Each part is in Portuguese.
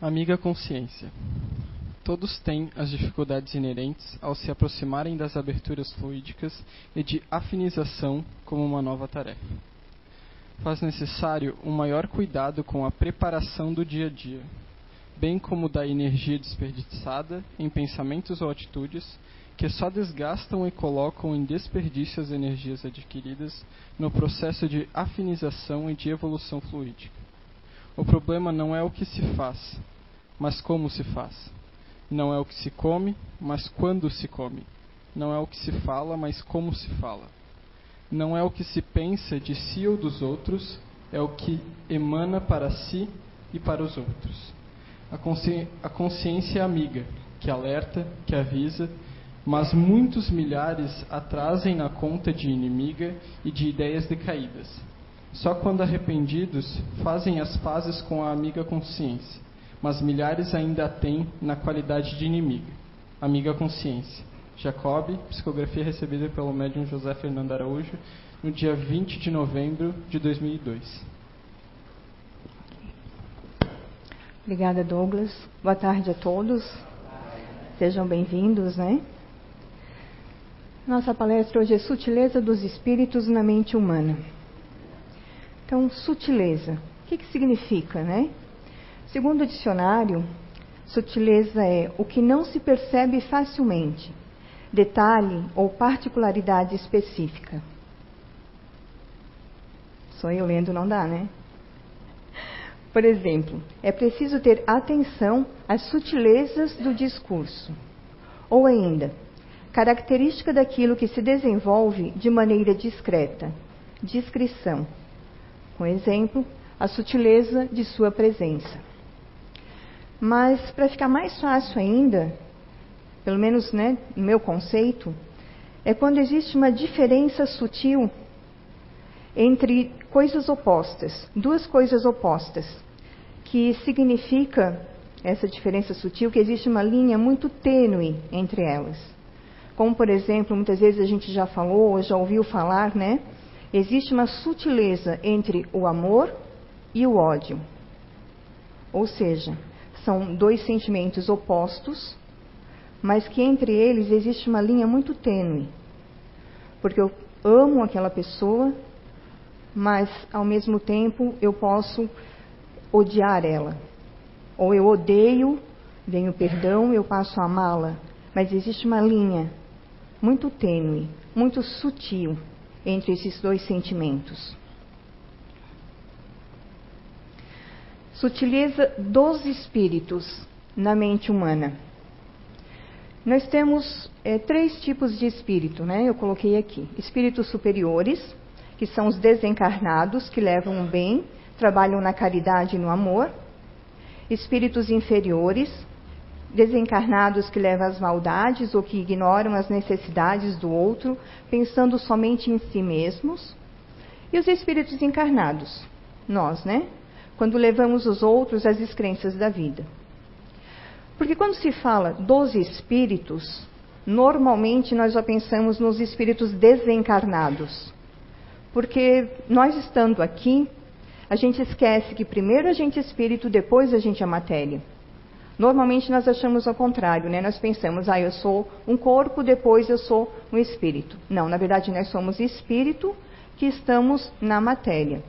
Amiga consciência. Todos têm as dificuldades inerentes ao se aproximarem das aberturas fluídicas e de afinização como uma nova tarefa. Faz necessário um maior cuidado com a preparação do dia a dia, bem como da energia desperdiçada em pensamentos ou atitudes que só desgastam e colocam em desperdício as energias adquiridas no processo de afinização e de evolução fluídica. O problema não é o que se faz, mas como se faz. Não é o que se come, mas quando se come. Não é o que se fala, mas como se fala. Não é o que se pensa de si ou dos outros, é o que emana para si e para os outros. A, consci a consciência é amiga, que alerta, que avisa, mas muitos milhares atrasem na conta de inimiga e de ideias decaídas só quando arrependidos fazem as pazes com a amiga consciência, mas milhares ainda a têm na qualidade de inimiga. Amiga consciência. Jacob, psicografia recebida pelo médium José Fernando Araújo, no dia 20 de novembro de 2002. Obrigada, Douglas. Boa tarde a todos. Sejam bem-vindos, né? Nossa palestra hoje é Sutileza dos Espíritos na Mente Humana. Então, sutileza. O que, que significa, né? Segundo o dicionário, sutileza é o que não se percebe facilmente, detalhe ou particularidade específica. Só eu lendo não dá, né? Por exemplo, é preciso ter atenção às sutilezas do discurso. Ou ainda, característica daquilo que se desenvolve de maneira discreta, discrição com exemplo, a sutileza de sua presença. Mas, para ficar mais fácil ainda, pelo menos né, no meu conceito, é quando existe uma diferença sutil entre coisas opostas, duas coisas opostas, que significa essa diferença sutil que existe uma linha muito tênue entre elas. Como, por exemplo, muitas vezes a gente já falou ou já ouviu falar, né? Existe uma sutileza entre o amor e o ódio. Ou seja, são dois sentimentos opostos, mas que entre eles existe uma linha muito tênue. Porque eu amo aquela pessoa, mas ao mesmo tempo eu posso odiar ela. Ou eu odeio, venho perdão, eu passo a amá-la. Mas existe uma linha muito tênue, muito sutil entre esses dois sentimentos. Sutileza dos espíritos na mente humana. Nós temos é, três tipos de espírito, né? Eu coloquei aqui: espíritos superiores, que são os desencarnados, que levam o bem, trabalham na caridade e no amor. Espíritos inferiores, desencarnados que levam às maldades ou que ignoram as necessidades do outro, pensando somente em si mesmos. E os espíritos encarnados, nós, né? Quando levamos os outros às descrenças da vida. Porque quando se fala dos espíritos, normalmente nós já pensamos nos espíritos desencarnados. Porque nós estando aqui, a gente esquece que primeiro a gente é espírito, depois a gente é matéria. Normalmente nós achamos ao contrário, né? Nós pensamos, ah, eu sou um corpo, depois eu sou um espírito. Não, na verdade nós somos espírito que estamos na matéria.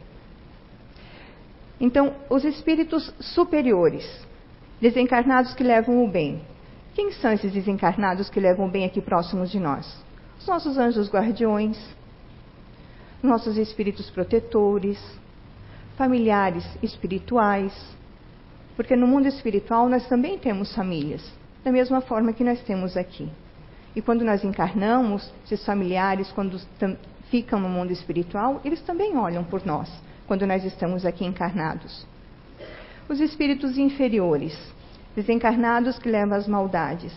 Então, os espíritos superiores, desencarnados que levam o bem. Quem são esses desencarnados que levam o bem aqui próximos de nós? Os nossos anjos guardiões, nossos espíritos protetores, familiares espirituais, porque no mundo espiritual nós também temos famílias, da mesma forma que nós temos aqui. E quando nós encarnamos, esses familiares, quando ficam no mundo espiritual, eles também olham por nós, quando nós estamos aqui encarnados. Os espíritos inferiores, desencarnados que levam às maldades,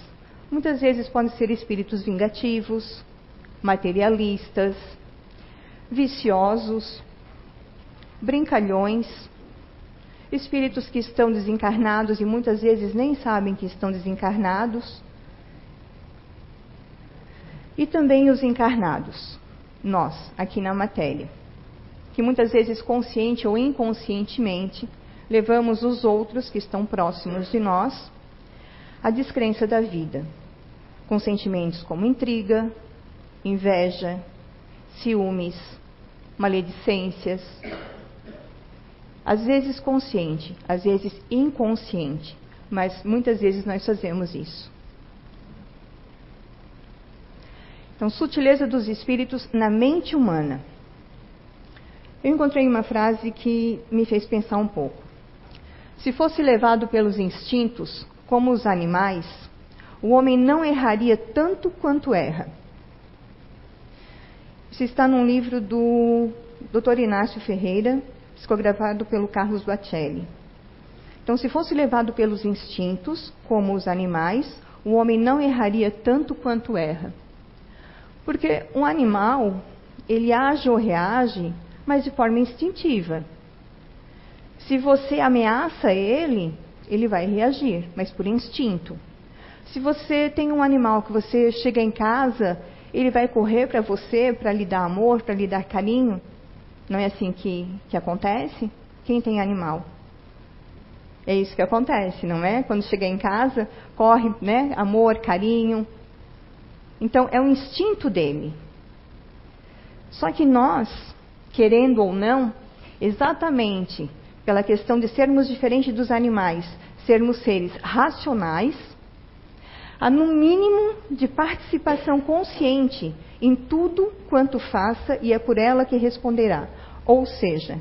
muitas vezes podem ser espíritos vingativos, materialistas, viciosos, brincalhões, espíritos que estão desencarnados e muitas vezes nem sabem que estão desencarnados, e também os encarnados, nós, aqui na matéria, que muitas vezes consciente ou inconscientemente levamos os outros que estão próximos de nós à descrença da vida, com sentimentos como intriga, inveja, ciúmes, maledicências, às vezes consciente, às vezes inconsciente, mas muitas vezes nós fazemos isso. Então, sutileza dos espíritos na mente humana. Eu encontrei uma frase que me fez pensar um pouco. Se fosse levado pelos instintos, como os animais, o homem não erraria tanto quanto erra. Isso está num livro do Dr. Inácio Ferreira, psicografado pelo Carlos Bacelli. Então, se fosse levado pelos instintos, como os animais, o homem não erraria tanto quanto erra. Porque um animal, ele age ou reage, mas de forma instintiva. Se você ameaça ele, ele vai reagir, mas por instinto. Se você tem um animal que você chega em casa, ele vai correr para você para lhe dar amor, para lhe dar carinho. Não é assim que, que acontece? Quem tem animal? É isso que acontece, não é? Quando chega em casa, corre, né? Amor, carinho. Então, é o instinto dele. Só que nós, querendo ou não, exatamente pela questão de sermos diferentes dos animais, sermos seres racionais, há no mínimo de participação consciente em tudo quanto faça e é por ela que responderá. Ou seja,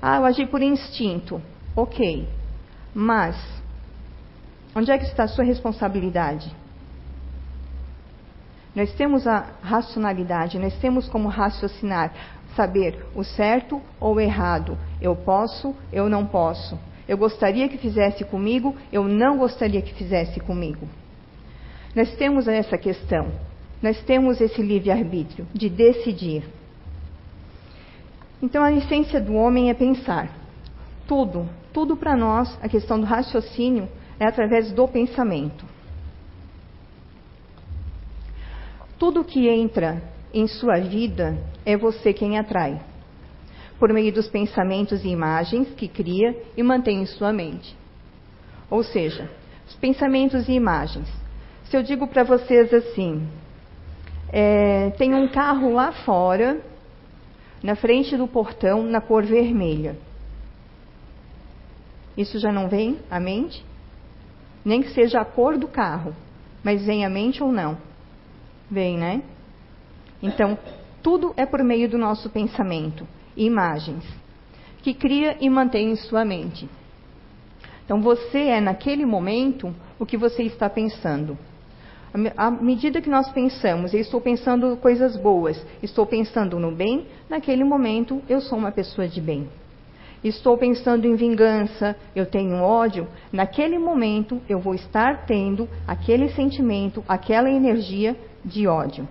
ah, eu agi por instinto. Ok. Mas, onde é que está a sua responsabilidade? Nós temos a racionalidade, nós temos como raciocinar, saber o certo ou o errado. Eu posso, eu não posso. Eu gostaria que fizesse comigo, eu não gostaria que fizesse comigo. Nós temos essa questão, nós temos esse livre-arbítrio de decidir. Então a essência do homem é pensar. Tudo, tudo para nós, a questão do raciocínio é através do pensamento. Tudo que entra em sua vida é você quem atrai, por meio dos pensamentos e imagens que cria e mantém em sua mente. Ou seja, os pensamentos e imagens. Se eu digo para vocês assim, é, tem um carro lá fora, na frente do portão, na cor vermelha. Isso já não vem à mente? Nem que seja a cor do carro, mas vem à mente ou não? Vem, né? Então, tudo é por meio do nosso pensamento, imagens, que cria e mantém em sua mente. Então, você é, naquele momento, o que você está pensando. À medida que nós pensamos, eu estou pensando coisas boas, estou pensando no bem, naquele momento eu sou uma pessoa de bem. Estou pensando em vingança, eu tenho ódio, naquele momento eu vou estar tendo aquele sentimento, aquela energia de ódio.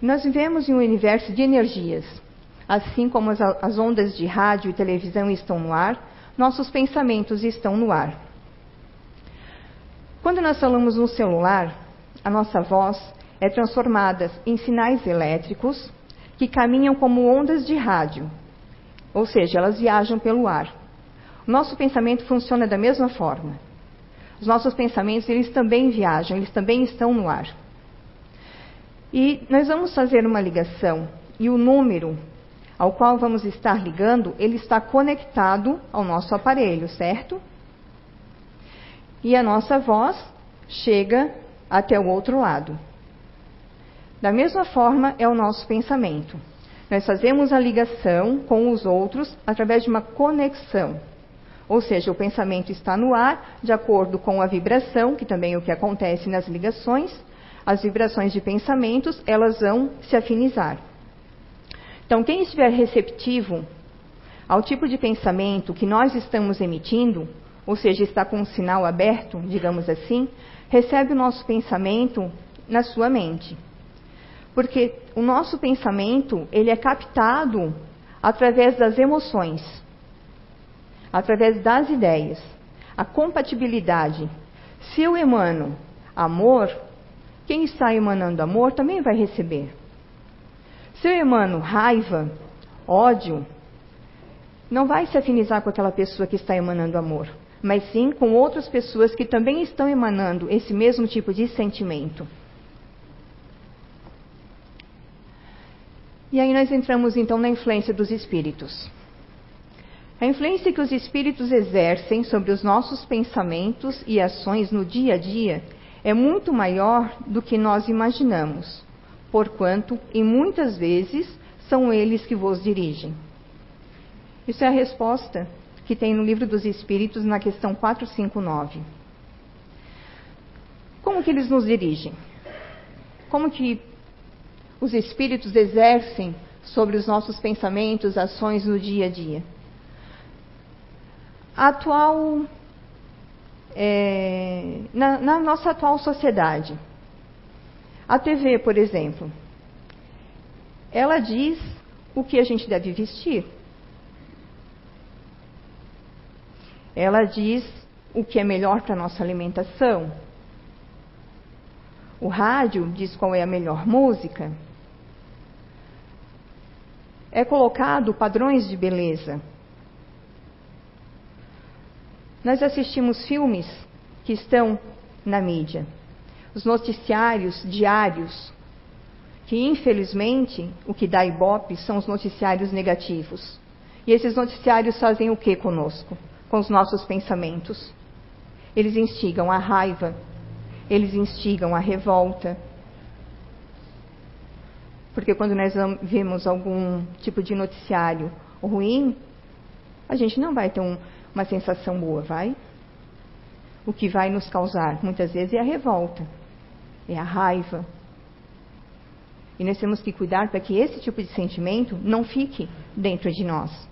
Nós vivemos em um universo de energias. Assim como as, as ondas de rádio e televisão estão no ar, nossos pensamentos estão no ar. Quando nós falamos no celular, a nossa voz é transformada em sinais elétricos que caminham como ondas de rádio, ou seja, elas viajam pelo ar. Nosso pensamento funciona da mesma forma. Os nossos pensamentos, eles também viajam, eles também estão no ar. E nós vamos fazer uma ligação e o número ao qual vamos estar ligando, ele está conectado ao nosso aparelho, certo? E a nossa voz chega até o outro lado. Da mesma forma é o nosso pensamento. Nós fazemos a ligação com os outros através de uma conexão. Ou seja, o pensamento está no ar, de acordo com a vibração, que também é o que acontece nas ligações, as vibrações de pensamentos, elas vão se afinizar. Então, quem estiver receptivo ao tipo de pensamento que nós estamos emitindo, ou seja, está com um sinal aberto, digamos assim, recebe o nosso pensamento na sua mente. Porque o nosso pensamento, ele é captado através das emoções, através das ideias. A compatibilidade. Se eu emano amor, quem está emanando amor também vai receber. Se eu emano raiva, ódio, não vai se afinizar com aquela pessoa que está emanando amor, mas sim com outras pessoas que também estão emanando esse mesmo tipo de sentimento. E aí nós entramos então na influência dos espíritos. A influência que os espíritos exercem sobre os nossos pensamentos e ações no dia a dia é muito maior do que nós imaginamos, porquanto, em muitas vezes, são eles que vos dirigem. Isso é a resposta que tem no Livro dos Espíritos, na questão 459. Como que eles nos dirigem? Como que os espíritos exercem sobre os nossos pensamentos, ações no dia a dia? Atual é, na, na nossa atual sociedade. A TV, por exemplo, ela diz o que a gente deve vestir. Ela diz o que é melhor para a nossa alimentação. O rádio diz qual é a melhor música. É colocado padrões de beleza. Nós assistimos filmes que estão na mídia, os noticiários diários, que infelizmente o que dá ibope são os noticiários negativos. E esses noticiários fazem o que conosco? Com os nossos pensamentos. Eles instigam a raiva, eles instigam a revolta. Porque quando nós vemos algum tipo de noticiário ruim, a gente não vai ter um, uma sensação boa, vai? O que vai nos causar muitas vezes é a revolta, é a raiva. E nós temos que cuidar para que esse tipo de sentimento não fique dentro de nós.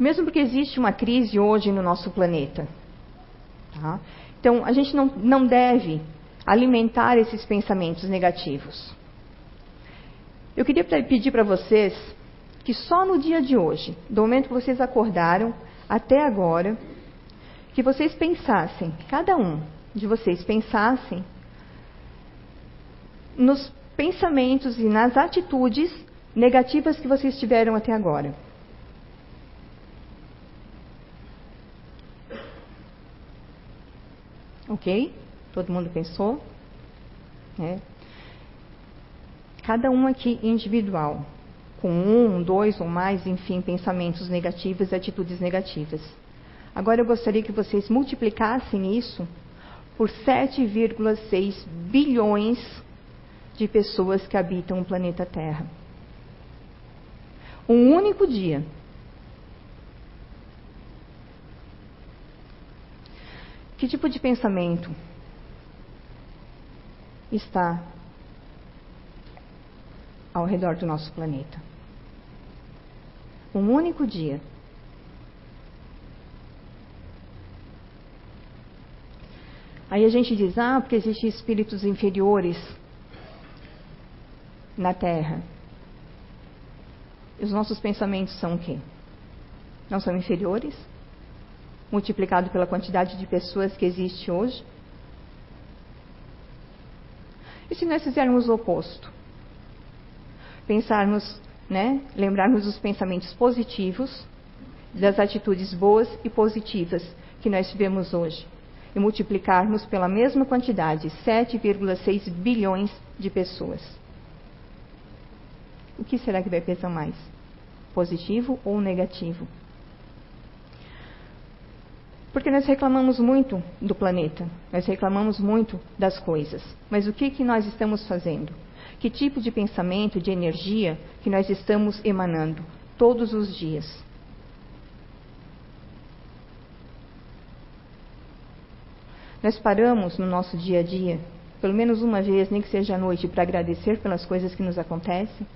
Mesmo porque existe uma crise hoje no nosso planeta. Tá? Então, a gente não, não deve alimentar esses pensamentos negativos. Eu queria pedir para vocês que só no dia de hoje, do momento que vocês acordaram até agora, que vocês pensassem, cada um de vocês pensassem nos pensamentos e nas atitudes negativas que vocês tiveram até agora. Ok? Todo mundo pensou? É. Cada um aqui individual com um, dois ou mais, enfim, pensamentos negativos e atitudes negativas. Agora eu gostaria que vocês multiplicassem isso por 7,6 bilhões de pessoas que habitam o planeta Terra. Um único dia. Que tipo de pensamento está ao redor do nosso planeta? Um único dia. Aí a gente diz, ah, porque existem espíritos inferiores na Terra. E os nossos pensamentos são o quê? Não são inferiores? Multiplicado pela quantidade de pessoas que existe hoje? E se nós fizermos o oposto? Pensarmos né? Lembrarmos dos pensamentos positivos, das atitudes boas e positivas que nós tivemos hoje. E multiplicarmos pela mesma quantidade, 7,6 bilhões de pessoas. O que será que vai pesar mais? Positivo ou negativo? Porque nós reclamamos muito do planeta, nós reclamamos muito das coisas. Mas o que, que nós estamos fazendo? Que tipo de pensamento, de energia que nós estamos emanando todos os dias? Nós paramos no nosso dia a dia, pelo menos uma vez, nem que seja à noite, para agradecer pelas coisas que nos acontecem,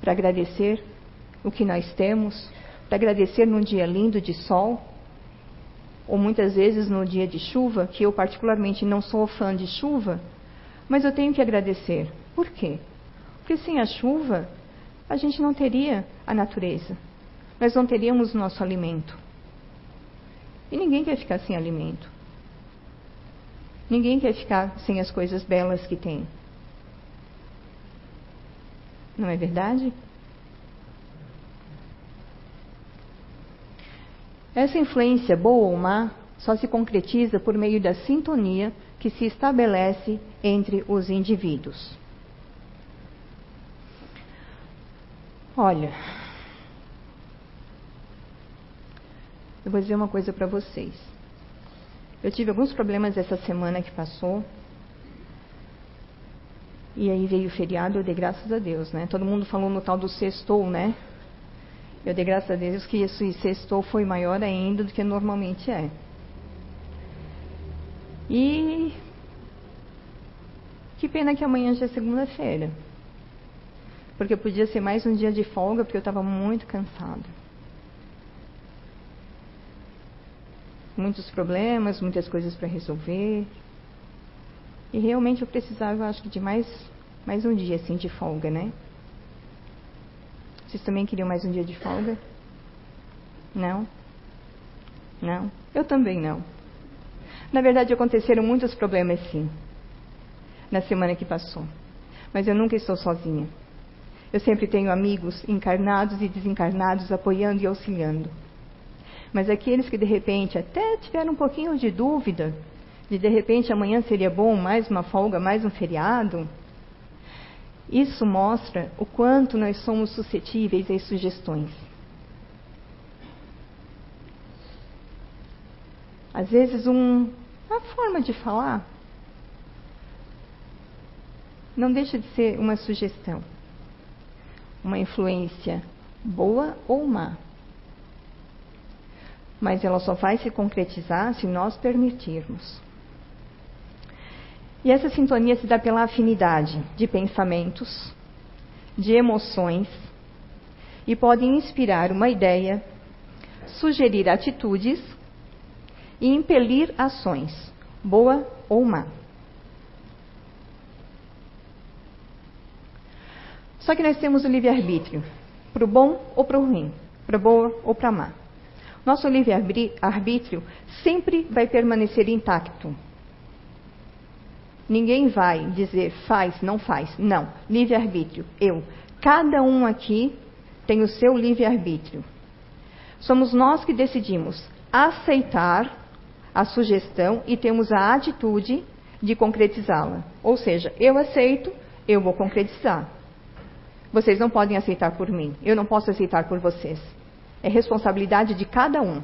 para agradecer o que nós temos, para agradecer num dia lindo de sol, ou muitas vezes no dia de chuva, que eu particularmente não sou fã de chuva, mas eu tenho que agradecer, por quê? Porque sem a chuva, a gente não teria a natureza. Nós não teríamos nosso alimento. E ninguém quer ficar sem alimento. Ninguém quer ficar sem as coisas belas que tem. Não é verdade? Essa influência, boa ou má, só se concretiza por meio da sintonia que se estabelece entre os indivíduos. Olha, eu vou dizer uma coisa para vocês. Eu tive alguns problemas essa semana que passou. E aí veio o feriado, eu dei graças a Deus, né? Todo mundo falou no tal do sextou, né? Eu dei graças a Deus que esse sextou foi maior ainda do que normalmente é. E que pena que amanhã já é segunda-feira. Porque podia ser mais um dia de folga, porque eu estava muito cansada. Muitos problemas, muitas coisas para resolver. E realmente eu precisava, eu acho que de mais, mais um dia assim de folga, né? Vocês também queriam mais um dia de folga? Não? Não? Eu também não. Na verdade, aconteceram muitos problemas, sim, na semana que passou. Mas eu nunca estou sozinha. Eu sempre tenho amigos encarnados e desencarnados apoiando e auxiliando. Mas aqueles que de repente até tiveram um pouquinho de dúvida, de de repente amanhã seria bom mais uma folga, mais um feriado, isso mostra o quanto nós somos suscetíveis às sugestões. Às vezes, um, uma forma de falar não deixa de ser uma sugestão, uma influência boa ou má. Mas ela só vai se concretizar se nós permitirmos. E essa sintonia se dá pela afinidade de pensamentos, de emoções, e pode inspirar uma ideia, sugerir atitudes e impelir ações, boa ou má. Só que nós temos o livre-arbítrio, para o bom ou para o ruim, para boa ou para má. Nosso livre-arbítrio sempre vai permanecer intacto, Ninguém vai dizer faz, não faz. Não. Livre-arbítrio. Eu. Cada um aqui tem o seu livre-arbítrio. Somos nós que decidimos aceitar a sugestão e temos a atitude de concretizá-la. Ou seja, eu aceito, eu vou concretizar. Vocês não podem aceitar por mim, eu não posso aceitar por vocês. É responsabilidade de cada um.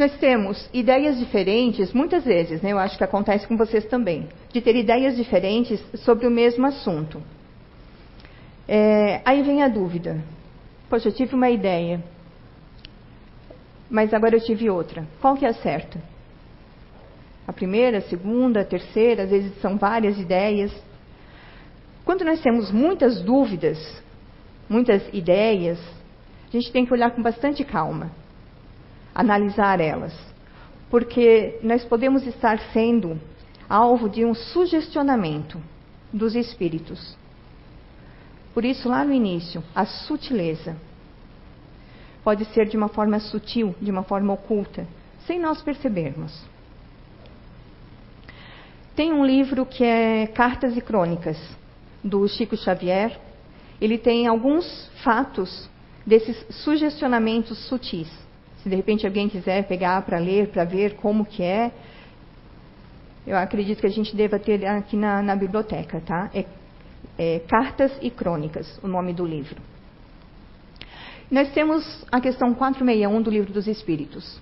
Nós temos ideias diferentes, muitas vezes, né, eu acho que acontece com vocês também, de ter ideias diferentes sobre o mesmo assunto. É, aí vem a dúvida. Poxa, eu tive uma ideia, mas agora eu tive outra. Qual que é a certa? A primeira, a segunda, a terceira, às vezes são várias ideias. Quando nós temos muitas dúvidas, muitas ideias, a gente tem que olhar com bastante calma analisar elas, porque nós podemos estar sendo alvo de um sugestionamento dos espíritos. Por isso, lá no início, a sutileza pode ser de uma forma sutil, de uma forma oculta, sem nós percebermos. Tem um livro que é Cartas e Crônicas, do Chico Xavier. Ele tem alguns fatos desses sugestionamentos sutis. Se de repente alguém quiser pegar para ler, para ver como que é, eu acredito que a gente deva ter aqui na, na biblioteca, tá? É, é Cartas e Crônicas, o nome do livro. Nós temos a questão 461 do Livro dos Espíritos.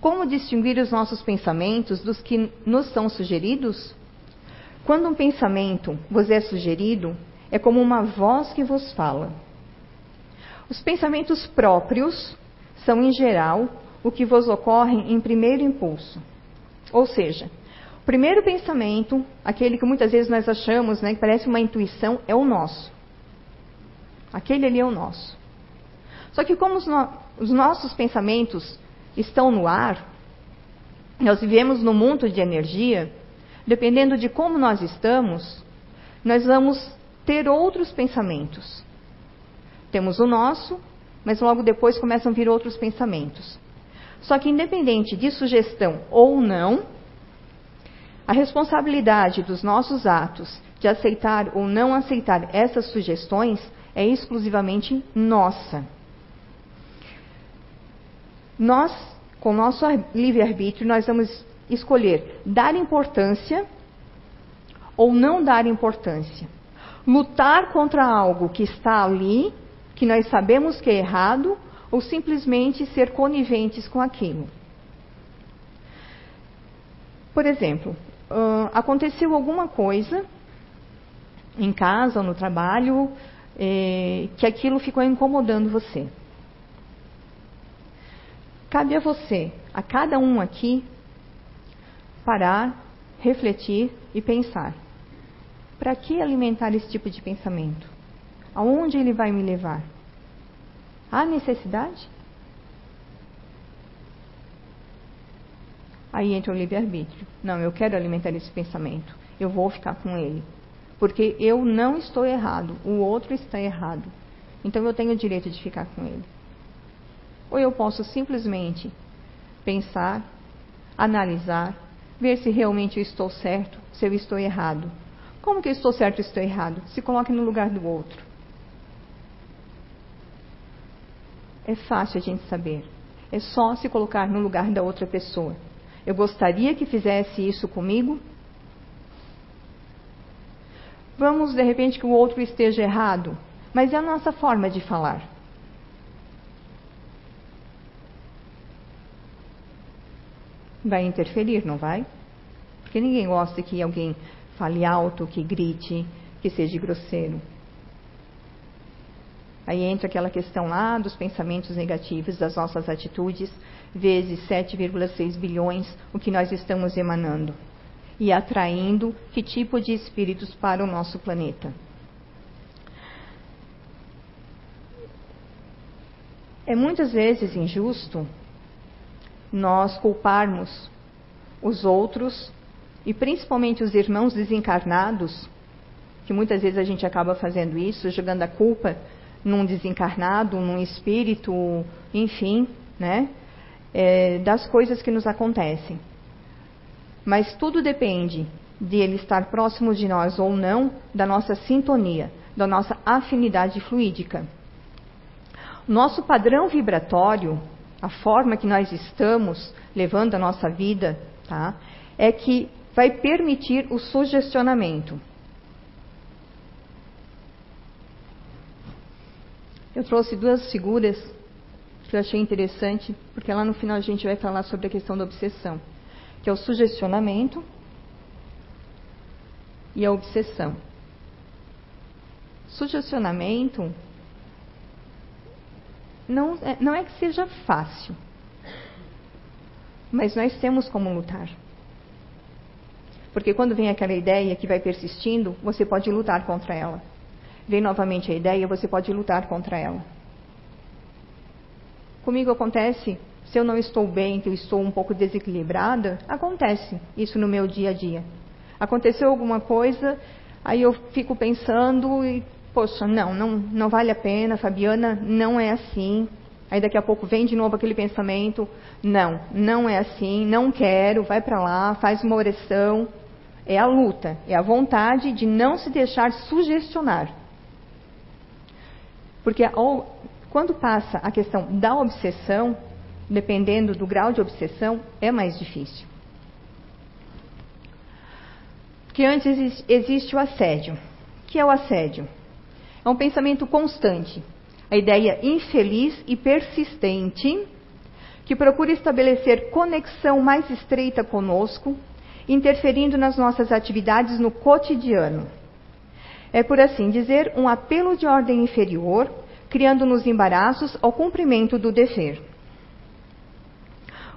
Como distinguir os nossos pensamentos dos que nos são sugeridos? Quando um pensamento vos é sugerido, é como uma voz que vos fala. Os pensamentos próprios são, em geral, o que vos ocorre em primeiro impulso. Ou seja, o primeiro pensamento, aquele que muitas vezes nós achamos, né, que parece uma intuição, é o nosso. Aquele ali é o nosso. Só que como os, no os nossos pensamentos estão no ar, nós vivemos no mundo de energia, dependendo de como nós estamos, nós vamos ter outros pensamentos. Temos o nosso mas logo depois começam a vir outros pensamentos. Só que, independente de sugestão ou não, a responsabilidade dos nossos atos de aceitar ou não aceitar essas sugestões é exclusivamente nossa. nós, com nosso livre-arbítrio, nós vamos escolher dar importância ou não dar importância. Lutar contra algo que está ali, que nós sabemos que é errado, ou simplesmente ser coniventes com aquilo. Por exemplo, uh, aconteceu alguma coisa em casa ou no trabalho eh, que aquilo ficou incomodando você. Cabe a você, a cada um aqui, parar, refletir e pensar. Para que alimentar esse tipo de pensamento? Aonde ele vai me levar? Há necessidade? Aí entra o livre-arbítrio. Não, eu quero alimentar esse pensamento. Eu vou ficar com ele. Porque eu não estou errado, o outro está errado. Então eu tenho o direito de ficar com ele. Ou eu posso simplesmente pensar, analisar, ver se realmente eu estou certo, se eu estou errado. Como que eu estou certo e estou errado? Se coloque no lugar do outro. É fácil a gente saber. É só se colocar no lugar da outra pessoa. Eu gostaria que fizesse isso comigo? Vamos, de repente, que o outro esteja errado, mas é a nossa forma de falar. Vai interferir, não vai? Porque ninguém gosta que alguém fale alto, que grite, que seja grosseiro. Aí entra aquela questão lá dos pensamentos negativos, das nossas atitudes, vezes 7,6 bilhões, o que nós estamos emanando. E atraindo que tipo de espíritos para o nosso planeta. É muitas vezes injusto nós culparmos os outros e principalmente os irmãos desencarnados, que muitas vezes a gente acaba fazendo isso, jogando a culpa num desencarnado, num espírito, enfim, né? É, das coisas que nos acontecem. Mas tudo depende de ele estar próximo de nós ou não, da nossa sintonia, da nossa afinidade fluídica. Nosso padrão vibratório, a forma que nós estamos levando a nossa vida, tá? É que vai permitir o sugestionamento. Eu trouxe duas figuras que eu achei interessante, porque lá no final a gente vai falar sobre a questão da obsessão, que é o sugestionamento e a obsessão. Sugestionamento não é, não é que seja fácil, mas nós temos como lutar. Porque quando vem aquela ideia que vai persistindo, você pode lutar contra ela. Vem novamente a ideia, você pode lutar contra ela. Comigo acontece, se eu não estou bem, que eu estou um pouco desequilibrada, acontece isso no meu dia a dia. Aconteceu alguma coisa, aí eu fico pensando e, poxa, não, não, não vale a pena, Fabiana, não é assim. Aí daqui a pouco vem de novo aquele pensamento, não, não é assim, não quero, vai para lá, faz uma oração. É a luta, é a vontade de não se deixar sugestionar. Porque quando passa a questão da obsessão, dependendo do grau de obsessão, é mais difícil. Porque antes existe o assédio. O que é o assédio? É um pensamento constante, a ideia infeliz e persistente que procura estabelecer conexão mais estreita conosco, interferindo nas nossas atividades no cotidiano. É, por assim dizer, um apelo de ordem inferior, criando-nos embaraços ao cumprimento do dever.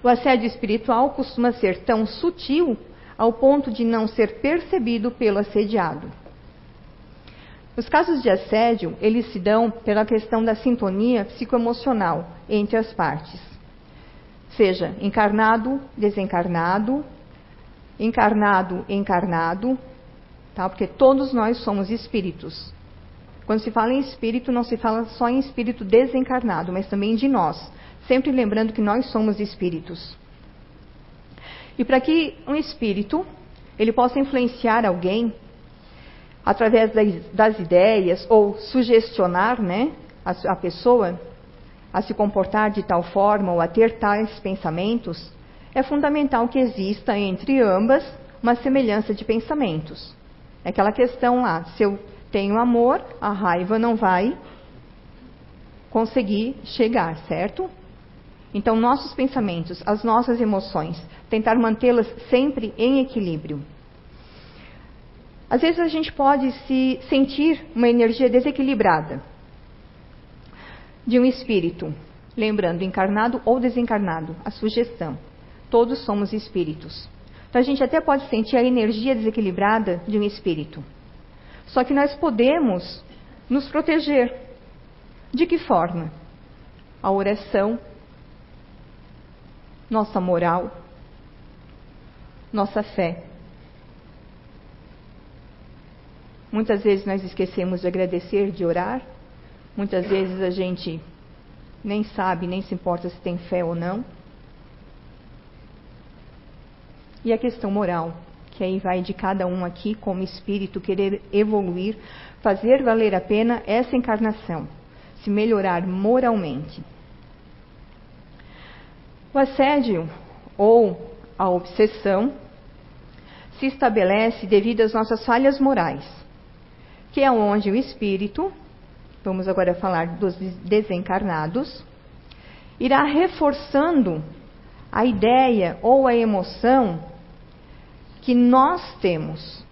O assédio espiritual costuma ser tão sutil ao ponto de não ser percebido pelo assediado. Os casos de assédio, eles se dão pela questão da sintonia psicoemocional entre as partes. Seja encarnado, desencarnado, encarnado, encarnado, tá? Porque todos nós somos espíritos. Quando se fala em espírito, não se fala só em espírito desencarnado, mas também de nós, sempre lembrando que nós somos espíritos. E para que um espírito ele possa influenciar alguém através das, ideias ou sugestionar, né, a, a pessoa, a se comportar de tal forma ou a ter tais pensamentos, é fundamental que exista entre ambas uma semelhança de pensamentos. É aquela questão lá, se eu tenho amor, a raiva não vai conseguir chegar, certo? Então, nossos pensamentos, as nossas emoções, tentar mantê-las sempre em equilíbrio. Às vezes a gente pode se sentir uma energia desequilibrada de um espírito, lembrando encarnado ou desencarnado, a sugestão. Todos somos espíritos. Então a gente até pode sentir a energia desequilibrada de um espírito. Só que nós podemos nos proteger. De que forma? A oração, nossa moral, nossa fé. Muitas vezes nós esquecemos de agradecer, de orar. Muitas vezes a gente nem sabe, nem se importa se tem fé ou não. E a questão moral, que aí vai de cada um aqui, como espírito, querer evoluir, fazer valer a pena essa encarnação, se melhorar moralmente. O assédio ou a obsessão se estabelece devido às nossas falhas morais, que é onde o espírito, vamos agora falar dos desencarnados, irá reforçando a ideia ou a emoção que nós temos.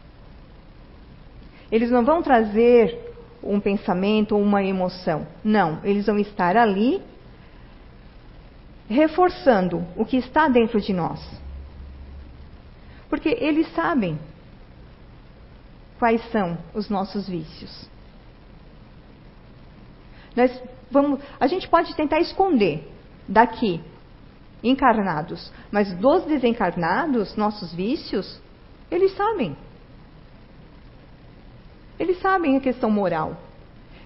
Eles não vão trazer um pensamento ou uma emoção. Não, eles vão estar ali reforçando o que está dentro de nós. Porque eles sabem quais são os nossos vícios. Nós vamos, a gente pode tentar esconder daqui, encarnados, mas dos desencarnados, nossos vícios, eles sabem. Eles sabem a questão moral.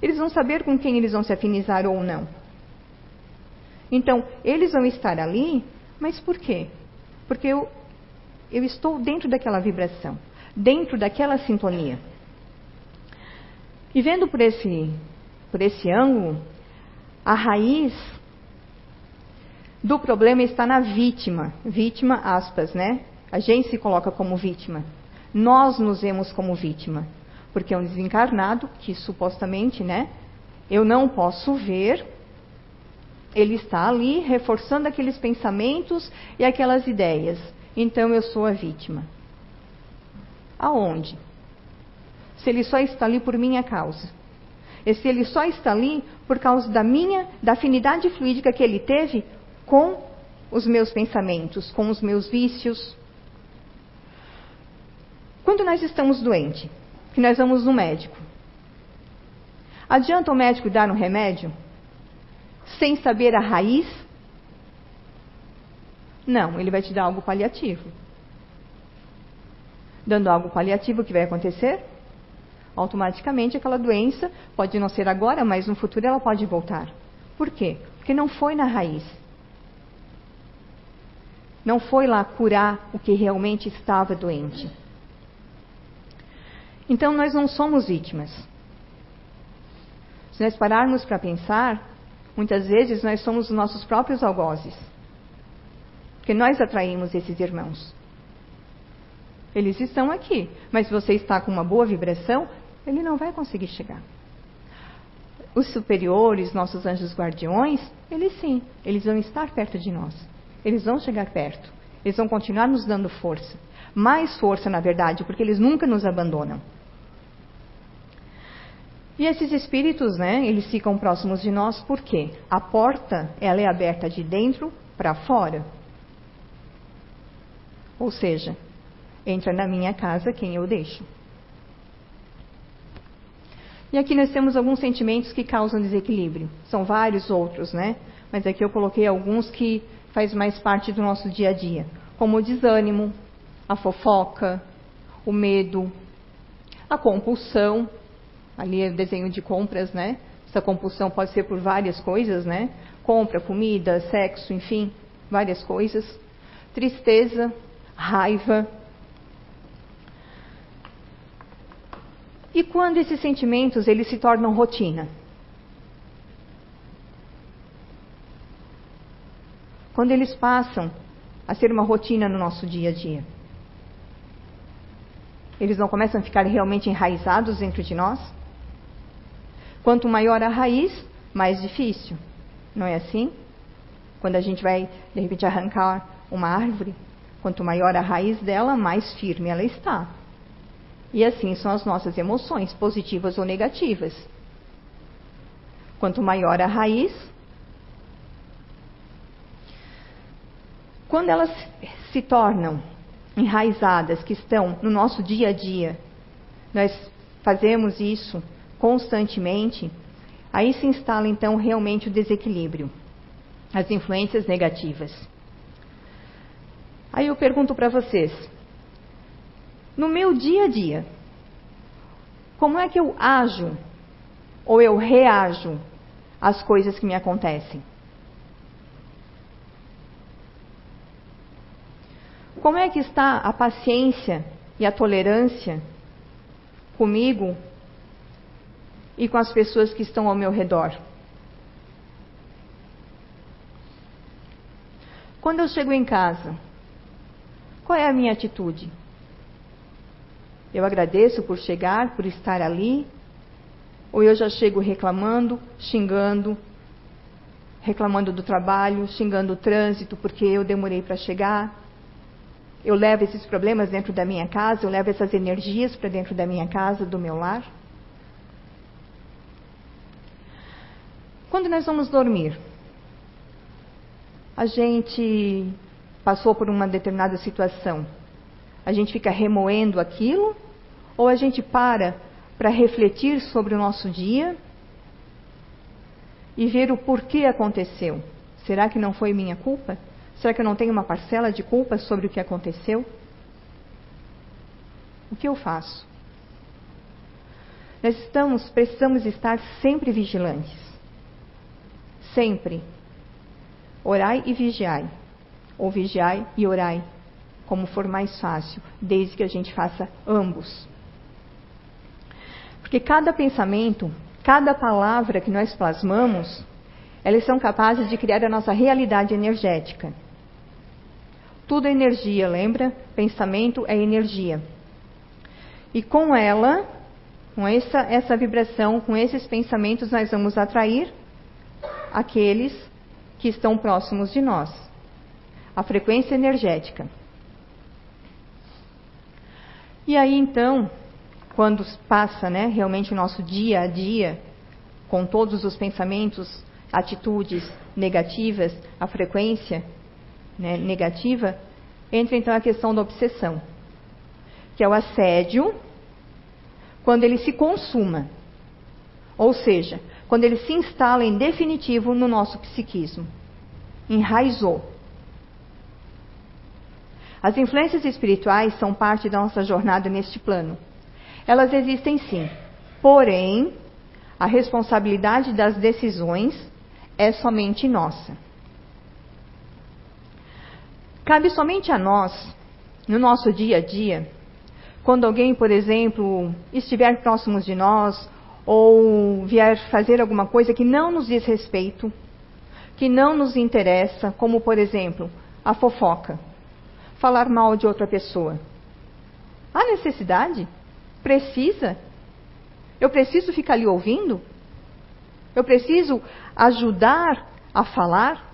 Eles vão saber com quem eles vão se afinizar ou não. Então, eles vão estar ali, mas por quê? Porque eu, eu estou dentro daquela vibração, dentro daquela sintonia. E vendo por esse, por esse ângulo, a raiz do problema está na vítima. Vítima, aspas, né? A gente se coloca como vítima. Nós nos vemos como vítima. Porque é um desencarnado que supostamente, né? Eu não posso ver, ele está ali reforçando aqueles pensamentos e aquelas ideias. Então eu sou a vítima. Aonde? Se ele só está ali por minha causa. E se ele só está ali por causa da minha, da afinidade fluídica que ele teve com os meus pensamentos, com os meus vícios. Quando nós estamos doentes, que nós vamos no médico, adianta o médico dar um remédio? sem saber a raiz? Não, ele vai te dar algo paliativo. Dando algo paliativo, o que vai acontecer? Automaticamente aquela doença pode não ser agora, mas no futuro ela pode voltar. Por quê? Porque não foi na raiz. Não foi lá curar o que realmente estava doente. Então nós não somos vítimas. Se nós pararmos para pensar, Muitas vezes nós somos os nossos próprios algozes. Porque nós atraímos esses irmãos. Eles estão aqui, mas se você está com uma boa vibração, ele não vai conseguir chegar. Os superiores, nossos anjos guardiões, eles sim, eles vão estar perto de nós. Eles vão chegar perto. Eles vão continuar nos dando força. Mais força, na verdade, porque eles nunca nos abandonam. E esses espíritos, né, eles ficam próximos de nós porque a porta, ela é aberta de dentro para fora. Ou seja, entra na minha casa quem eu deixo. E aqui nós temos alguns sentimentos que causam desequilíbrio. São vários outros, né? Mas aqui eu coloquei alguns que faz mais parte do nosso dia a dia, como o desânimo, a fofoca, o medo, a compulsão, Ali é desenho de compras, né? Essa compulsão pode ser por várias coisas, né? Compra, comida, sexo, enfim, várias coisas. Tristeza, raiva. E quando esses sentimentos eles se tornam rotina? Quando eles passam a ser uma rotina no nosso dia a dia? Eles não começam a ficar realmente enraizados dentro de nós? Quanto maior a raiz, mais difícil. Não é assim? Quando a gente vai, de repente, arrancar uma árvore, quanto maior a raiz dela, mais firme ela está. E assim são as nossas emoções, positivas ou negativas. Quanto maior a raiz, quando elas se tornam enraizadas, que estão no nosso dia a dia, nós fazemos isso constantemente, aí se instala então realmente o desequilíbrio, as influências negativas. Aí eu pergunto para vocês, no meu dia a dia, como é que eu ajo ou eu reajo às coisas que me acontecem? Como é que está a paciência e a tolerância comigo e com as pessoas que estão ao meu redor? Quando eu chego em casa, qual é a minha atitude? Eu agradeço por chegar, por estar ali? Ou eu já chego reclamando, xingando, reclamando do trabalho, xingando o trânsito porque eu demorei para chegar? Eu levo esses problemas dentro da minha casa, eu levo essas energias para dentro da minha casa, do meu lar? Quando nós vamos dormir, a gente passou por uma determinada situação, a gente fica remoendo aquilo ou a gente para para refletir sobre o nosso dia e ver o porquê aconteceu? Será que não foi minha culpa? Será que eu não tenho uma parcela de culpa sobre o que aconteceu? O que eu faço? Nós estamos, precisamos estar sempre vigilantes. Sempre. Orai e vigiai. Ou vigiai e orai como for mais fácil, desde que a gente faça ambos. Porque cada pensamento, cada palavra que nós plasmamos, elas são capazes de criar a nossa realidade energética. Tudo é energia, lembra? Pensamento é energia. E com ela, com essa, essa vibração, com esses pensamentos, nós vamos atrair aqueles que estão próximos de nós. A frequência energética. E aí então, quando passa né, realmente o nosso dia a dia, com todos os pensamentos, atitudes negativas, a frequência né, negativa, entra então a questão da obsessão, que é o assédio quando ele se consuma, ou seja, quando ele se instala em definitivo no nosso psiquismo, enraizou. As influências espirituais são parte da nossa jornada neste plano. Elas existem sim, porém, a responsabilidade das decisões é somente nossa. Cabe somente a nós, no nosso dia a dia, quando alguém, por exemplo, estiver próximo de nós ou vier fazer alguma coisa que não nos diz respeito, que não nos interessa, como por exemplo, a fofoca falar mal de outra pessoa? Há necessidade? Precisa? Eu preciso ficar ali ouvindo? Eu preciso ajudar a falar?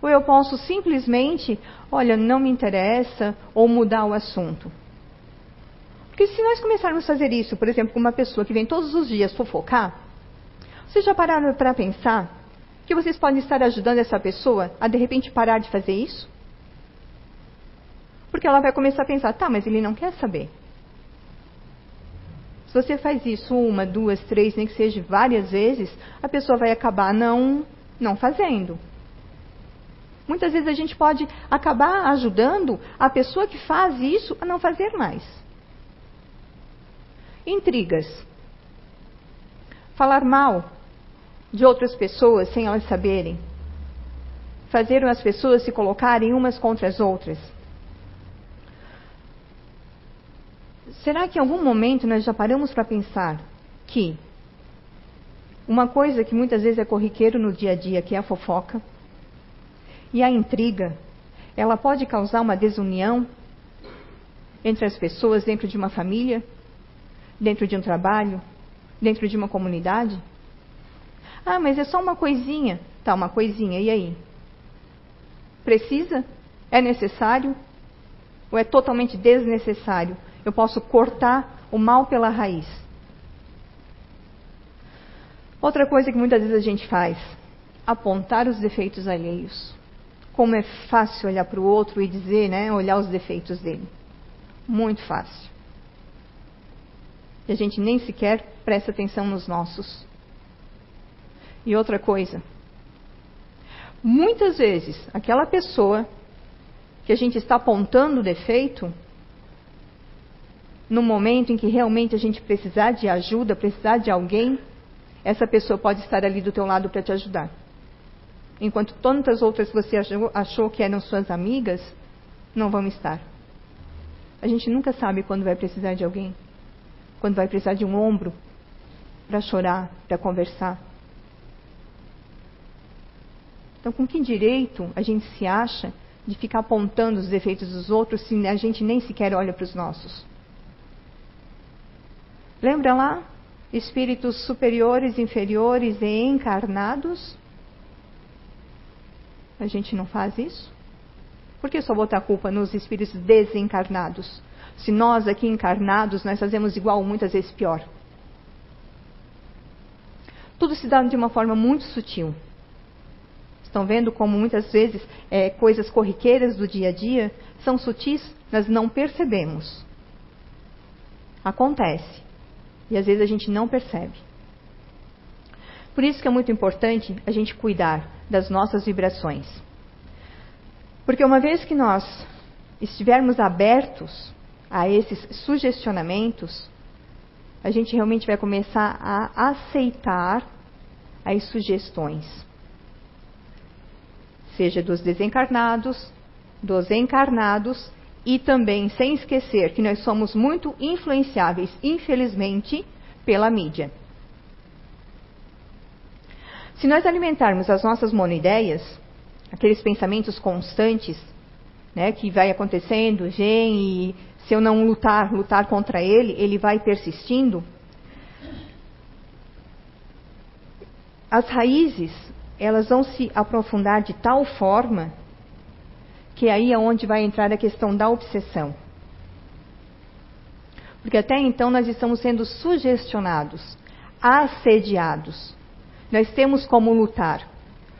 Ou eu posso simplesmente, olha, não me interessa, ou mudar o assunto? Porque se nós começarmos a fazer isso, por exemplo, com uma pessoa que vem todos os dias fofocar, vocês já pararam para pensar que vocês podem estar ajudando essa pessoa a de repente parar de fazer isso? Porque ela vai começar a pensar, tá, mas ele não quer saber. Se você faz isso uma, duas, três, nem que seja várias vezes, a pessoa vai acabar não, não fazendo. Muitas vezes a gente pode acabar ajudando a pessoa que faz isso a não fazer mais. Intrigas. Falar mal de outras pessoas sem elas saberem. Fazer as pessoas se colocarem umas contra as outras. Será que em algum momento nós já paramos para pensar que uma coisa que muitas vezes é corriqueiro no dia a dia, que é a fofoca, e a intriga, ela pode causar uma desunião entre as pessoas dentro de uma família, dentro de um trabalho, dentro de uma comunidade? Ah, mas é só uma coisinha. Tá, uma coisinha, e aí? Precisa? É necessário? Ou é totalmente desnecessário? Eu posso cortar o mal pela raiz. Outra coisa que muitas vezes a gente faz, apontar os defeitos alheios. Como é fácil olhar para o outro e dizer, né, olhar os defeitos dele. Muito fácil. E a gente nem sequer presta atenção nos nossos. E outra coisa, muitas vezes aquela pessoa que a gente está apontando o defeito, no momento em que realmente a gente precisar de ajuda, precisar de alguém, essa pessoa pode estar ali do teu lado para te ajudar. Enquanto tantas outras você achou, achou que eram suas amigas, não vão estar. A gente nunca sabe quando vai precisar de alguém. Quando vai precisar de um ombro para chorar, para conversar. Então, com que direito a gente se acha de ficar apontando os defeitos dos outros se a gente nem sequer olha para os nossos? Lembra lá? Espíritos superiores, inferiores e encarnados? A gente não faz isso? Por que só botar a culpa nos espíritos desencarnados? Se nós aqui encarnados, nós fazemos igual, muitas vezes pior. Tudo se dá de uma forma muito sutil. Estão vendo como muitas vezes é, coisas corriqueiras do dia a dia são sutis, nós não percebemos. Acontece. E às vezes a gente não percebe. Por isso que é muito importante a gente cuidar das nossas vibrações. Porque uma vez que nós estivermos abertos a esses sugestionamentos, a gente realmente vai começar a aceitar as sugestões. Seja dos desencarnados, dos encarnados e também sem esquecer que nós somos muito influenciáveis, infelizmente, pela mídia. Se nós alimentarmos as nossas monoideias, aqueles pensamentos constantes, né, que vai acontecendo, gente, e se eu não lutar, lutar contra ele, ele vai persistindo. As raízes, elas vão se aprofundar de tal forma que aí é onde vai entrar a questão da obsessão. Porque até então nós estamos sendo sugestionados, assediados. Nós temos como lutar,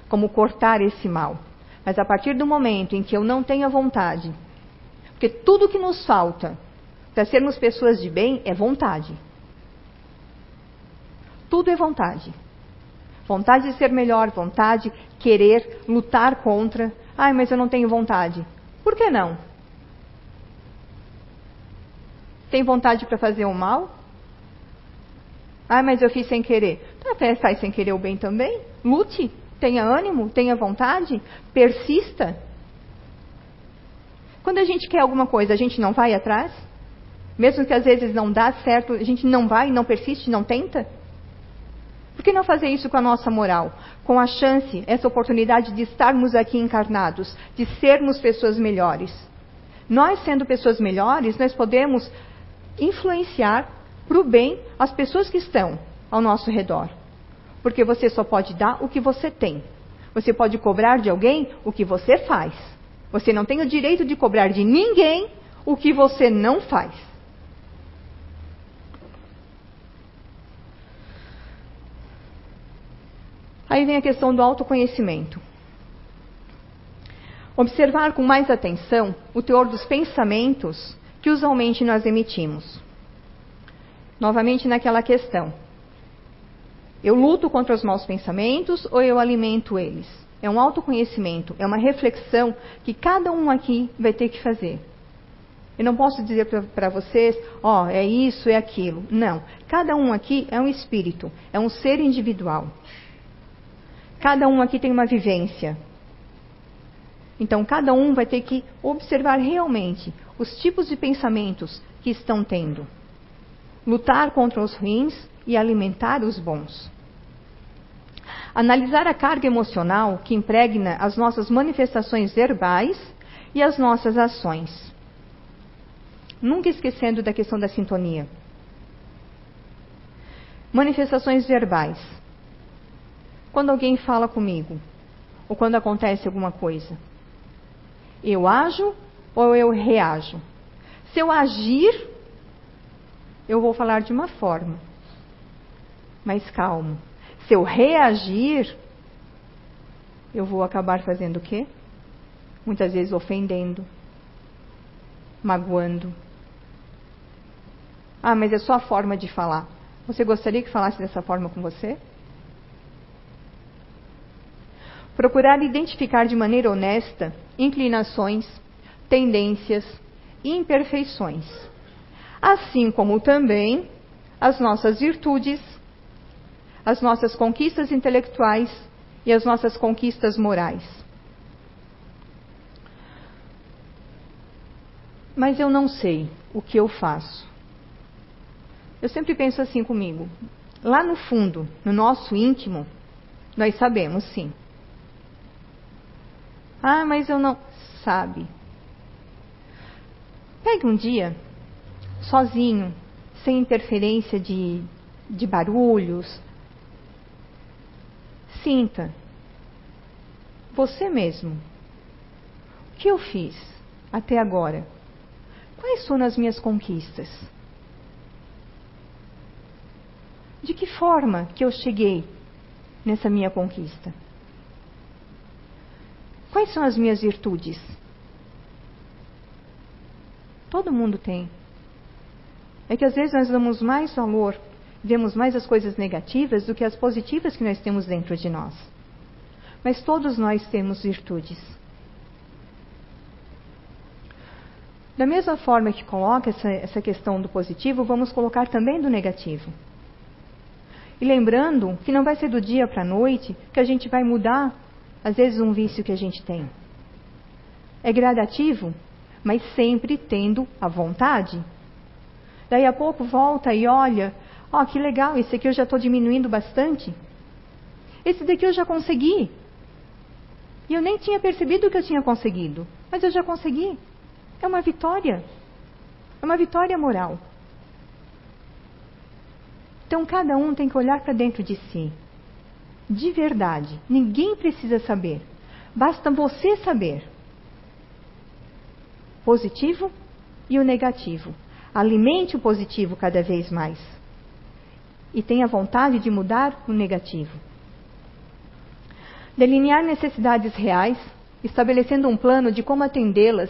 como cortar esse mal. Mas a partir do momento em que eu não tenho a vontade, porque tudo que nos falta para sermos pessoas de bem é vontade. Tudo é vontade. Vontade de ser melhor, vontade, querer, lutar contra. Ai, mas eu não tenho vontade. Por que não? Tem vontade para fazer o mal? Ah, mas eu fiz sem querer. Tá, faz sem querer o bem também. Lute, tenha ânimo, tenha vontade, persista. Quando a gente quer alguma coisa, a gente não vai atrás? Mesmo que às vezes não dá certo, a gente não vai, não persiste, não tenta? Por que não fazer isso com a nossa moral? Com a chance, essa oportunidade de estarmos aqui encarnados, de sermos pessoas melhores. Nós, sendo pessoas melhores, nós podemos influenciar para o bem as pessoas que estão ao nosso redor. Porque você só pode dar o que você tem. Você pode cobrar de alguém o que você faz. Você não tem o direito de cobrar de ninguém o que você não faz. Aí vem a questão do autoconhecimento. Observar com mais atenção o teor dos pensamentos que usualmente nós emitimos. Novamente naquela questão. Eu luto contra os maus pensamentos ou eu alimento eles? É um autoconhecimento, é uma reflexão que cada um aqui vai ter que fazer. Eu não posso dizer para vocês, ó, oh, é isso, é aquilo. Não. Cada um aqui é um espírito, é um ser individual. Cada um aqui tem uma vivência. Então, cada um vai ter que observar realmente os tipos de pensamentos que estão tendo. Lutar contra os ruins e alimentar os bons. Analisar a carga emocional que impregna as nossas manifestações verbais e as nossas ações. Nunca esquecendo da questão da sintonia. Manifestações verbais. Quando alguém fala comigo, ou quando acontece alguma coisa, eu ajo ou eu reajo? Se eu agir, eu vou falar de uma forma, mais calmo. Se eu reagir, eu vou acabar fazendo o quê? Muitas vezes ofendendo, magoando. Ah, mas é só a forma de falar. Você gostaria que falasse dessa forma com você? Procurar identificar de maneira honesta inclinações, tendências e imperfeições, assim como também as nossas virtudes, as nossas conquistas intelectuais e as nossas conquistas morais. Mas eu não sei o que eu faço. Eu sempre penso assim comigo. Lá no fundo, no nosso íntimo, nós sabemos sim ah, mas eu não. Sabe. Pegue um dia, sozinho, sem interferência de, de barulhos. Sinta. Você mesmo. O que eu fiz até agora? Quais foram as minhas conquistas? De que forma que eu cheguei nessa minha conquista? Quais são as minhas virtudes? Todo mundo tem. É que às vezes nós damos mais valor, vemos mais as coisas negativas do que as positivas que nós temos dentro de nós. Mas todos nós temos virtudes. Da mesma forma que coloca essa, essa questão do positivo, vamos colocar também do negativo. E lembrando que não vai ser do dia para a noite que a gente vai mudar às vezes um vício que a gente tem. É gradativo, mas sempre tendo a vontade. Daí a pouco volta e olha, ó, oh, que legal, esse aqui eu já estou diminuindo bastante. Esse daqui eu já consegui. E eu nem tinha percebido que eu tinha conseguido, mas eu já consegui. É uma vitória. É uma vitória moral. Então cada um tem que olhar para dentro de si de verdade. Ninguém precisa saber. Basta você saber. Positivo e o negativo. Alimente o positivo cada vez mais. E tenha vontade de mudar o negativo. Delinear necessidades reais, estabelecendo um plano de como atendê-las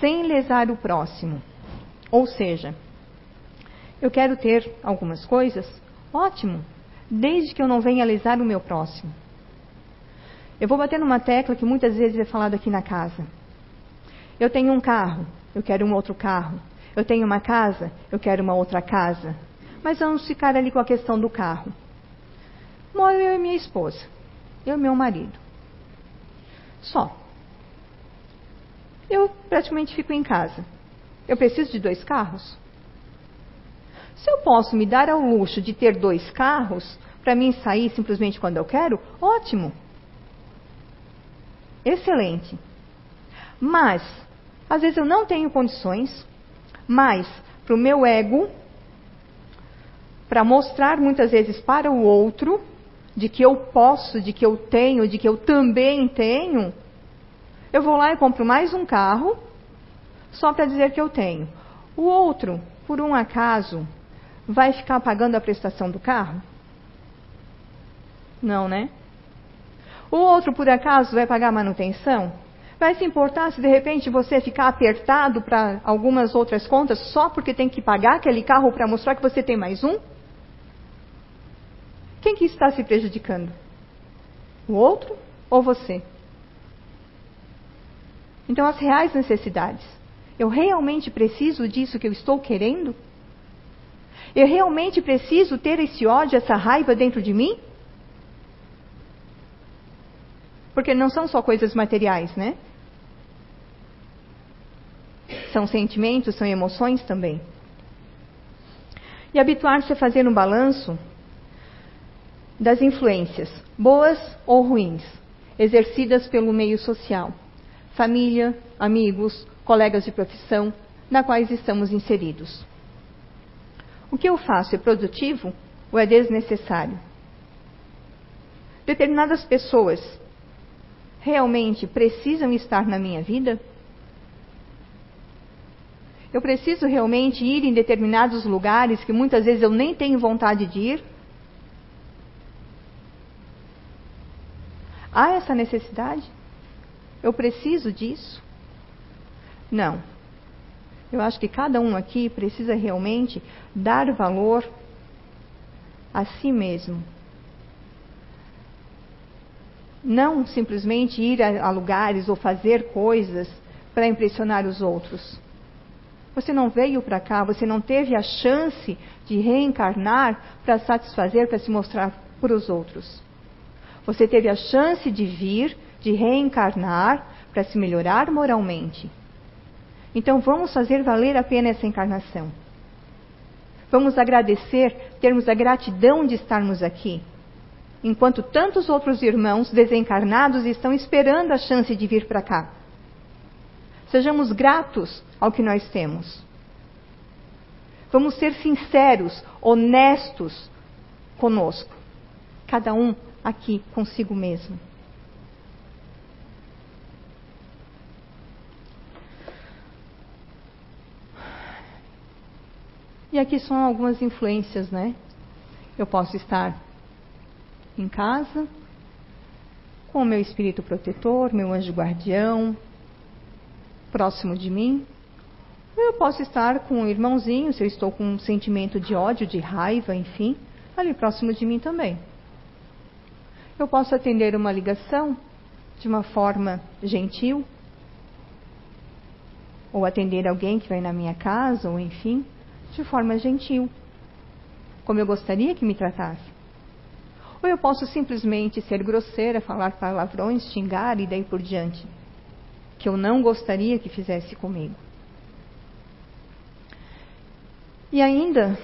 sem lesar o próximo. Ou seja, eu quero ter algumas coisas, ótimo, desde que eu não venha lesar o meu próximo. Eu vou bater numa tecla que muitas vezes é falado aqui na casa. Eu tenho um carro, eu quero um outro carro. Eu tenho uma casa, eu quero uma outra casa. Mas vamos ficar ali com a questão do carro. Moro eu e minha esposa, eu e meu marido. Só. Eu praticamente fico em casa. Eu preciso de dois carros? Se eu posso me dar ao luxo de ter dois carros, para mim sair simplesmente quando eu quero, ótimo. Excelente. Mas, às vezes eu não tenho condições, mas para o meu ego, para mostrar muitas vezes para o outro de que eu posso, de que eu tenho, de que eu também tenho, eu vou lá e compro mais um carro só para dizer que eu tenho. O outro, por um acaso, vai ficar pagando a prestação do carro? Não, né? O outro, por acaso, vai pagar manutenção? Vai se importar se de repente você ficar apertado para algumas outras contas só porque tem que pagar aquele carro para mostrar que você tem mais um? Quem que está se prejudicando? O outro ou você? Então, as reais necessidades. Eu realmente preciso disso que eu estou querendo? Eu realmente preciso ter esse ódio, essa raiva dentro de mim? Porque não são só coisas materiais, né? São sentimentos, são emoções também. E habituar-se a fazer um balanço das influências, boas ou ruins, exercidas pelo meio social, família, amigos, colegas de profissão, na quais estamos inseridos. O que eu faço é produtivo ou é desnecessário? Determinadas pessoas realmente precisam estar na minha vida? Eu preciso realmente ir em determinados lugares que muitas vezes eu nem tenho vontade de ir? Há essa necessidade? Eu preciso disso? Não. Eu acho que cada um aqui precisa realmente dar valor a si mesmo. Não simplesmente ir a, lugares ou fazer coisas para impressionar os outros. Você não veio para cá, você não teve a chance de reencarnar para satisfazer, para se mostrar para os outros. Você teve a chance de vir, de reencarnar para se melhorar moralmente. Então vamos fazer valer a pena essa encarnação. Vamos agradecer, termos a gratidão de estarmos aqui. Enquanto tantos outros irmãos desencarnados estão esperando a chance de vir para cá. Sejamos gratos ao que nós temos. Vamos ser sinceros, honestos conosco. Cada um aqui consigo mesmo. E aqui são algumas influências, né? Eu posso estar em casa com o meu espírito protetor, meu anjo guardião, próximo de mim. Eu posso estar com um irmãozinho, se eu estou com um sentimento de ódio, de raiva, enfim, ali próximo de mim também. Eu posso atender uma ligação de uma forma gentil, ou atender alguém que vai na minha casa, ou enfim, de forma gentil, como eu gostaria que me tratasse. Ou eu posso simplesmente ser grosseira, falar palavrões, xingar e daí por diante, que eu não gostaria que fizesse comigo. E ainda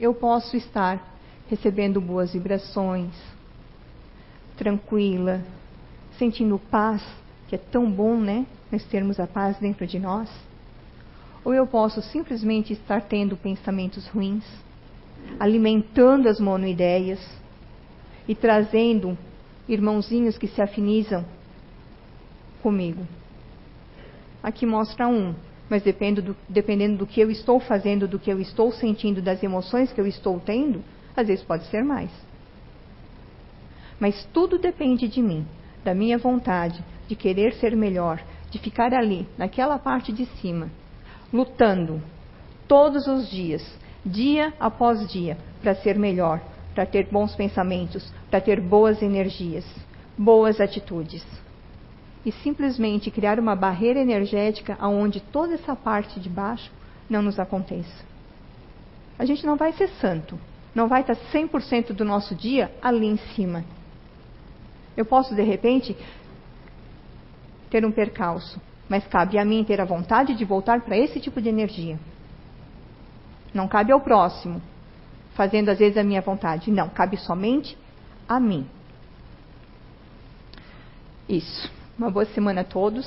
eu posso estar recebendo boas vibrações, tranquila, sentindo paz, que é tão bom, né? Nós termos a paz dentro de nós. Ou eu posso simplesmente estar tendo pensamentos ruins, alimentando as monoideias e trazendo irmãozinhos que se afinizam comigo. Aqui mostra um, mas dependendo do, dependendo do que eu estou fazendo, do que eu estou sentindo, das emoções que eu estou tendo, às vezes pode ser mais. Mas tudo depende de mim, da minha vontade de querer ser melhor, de ficar ali, naquela parte de cima, lutando todos os dias, dia após dia, para ser melhor, para ter bons pensamentos, para ter boas energias, boas atitudes. E simplesmente criar uma barreira energética aonde toda essa parte de baixo não nos aconteça. A gente não vai ser santo, não vai estar 100% do nosso dia ali em cima. Eu posso, de repente, ter um percalço, mas cabe a mim ter a vontade de voltar para esse tipo de energia. Não cabe ao próximo, fazendo às vezes a minha vontade. Não, cabe somente a mim. Isso. Uma boa semana a todos.